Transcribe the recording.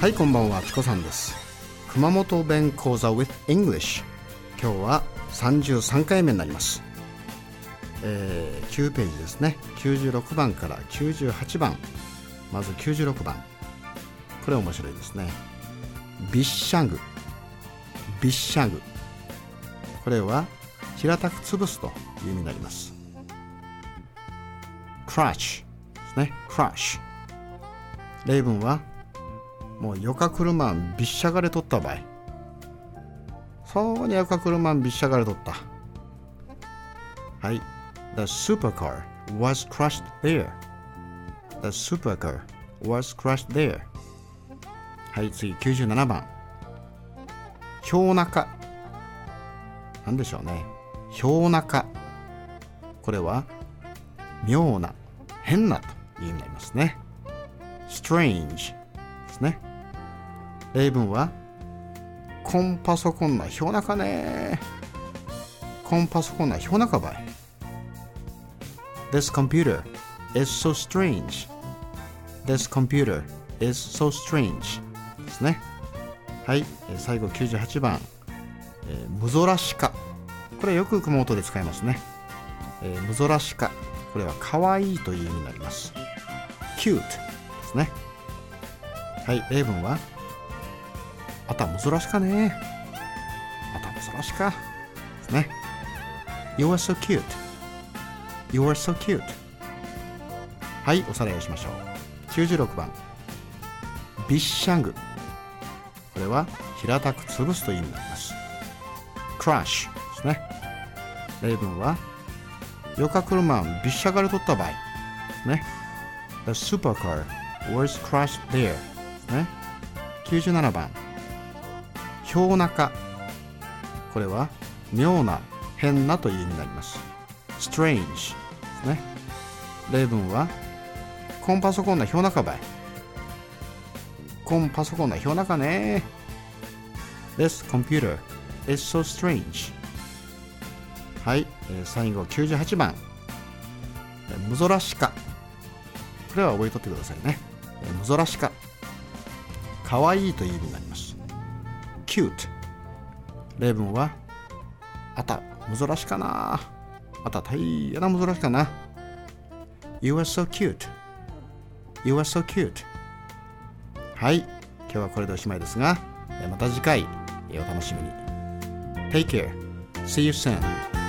はいこんばんはチコさんです。熊本弁講座 with English 今日は33回目になります。えー、9ページですね。96番から98番。まず96番。これ面白いですね。ビッシャグ。ビッシャグ。これは平たく潰すという意味になります。クラッシュですね。クラッシュ例文はもうよか車びっしゃがれとった場合そうによか車びっしゃがれとった。はい。The supercar was crushed there. The supercar was crushed there. はい次97番。氷中。なんでしょうね。氷中。これは妙な変なという意味になりますね。Strange ですね。例文はコンパソコンな氷中ね。コンパソコンな氷中ばい。This computer is so strange. This computer is so strange. ですね。はい。最後98番、えー、無ぞらしか。これよく熊本で使いますね、えー、無ぞらしか。これは可愛いという意味になります。Cute ですね。はい例文は？あたむぞらしかね。あたむぞらしか。ですね。You are so cute. You are so cute. はいおさらいをしましょう。96番。ビッシャング。これは平たく潰すという意味になります。crash ですね。例文はよか車をびっしゃがれとった場合。ね。The supercar was crushed there ね。97番。氷中。これは妙な変なという意味になります。Strange ですね。例文はコンパソコンな氷中ばいコンパソコンな氷中ね。This computer is so strange. はい、えー、最後98番。むぞらしか。これは覚えとってくださいね、えー、むぞらしかかわいいという意味になります。cute 例文はあたむぞらしかな。あた大変なむぞらしかな。You are so cute You are so cute はい。今日はこれでおしまいですがまた次回お楽しみに。Take care See you soon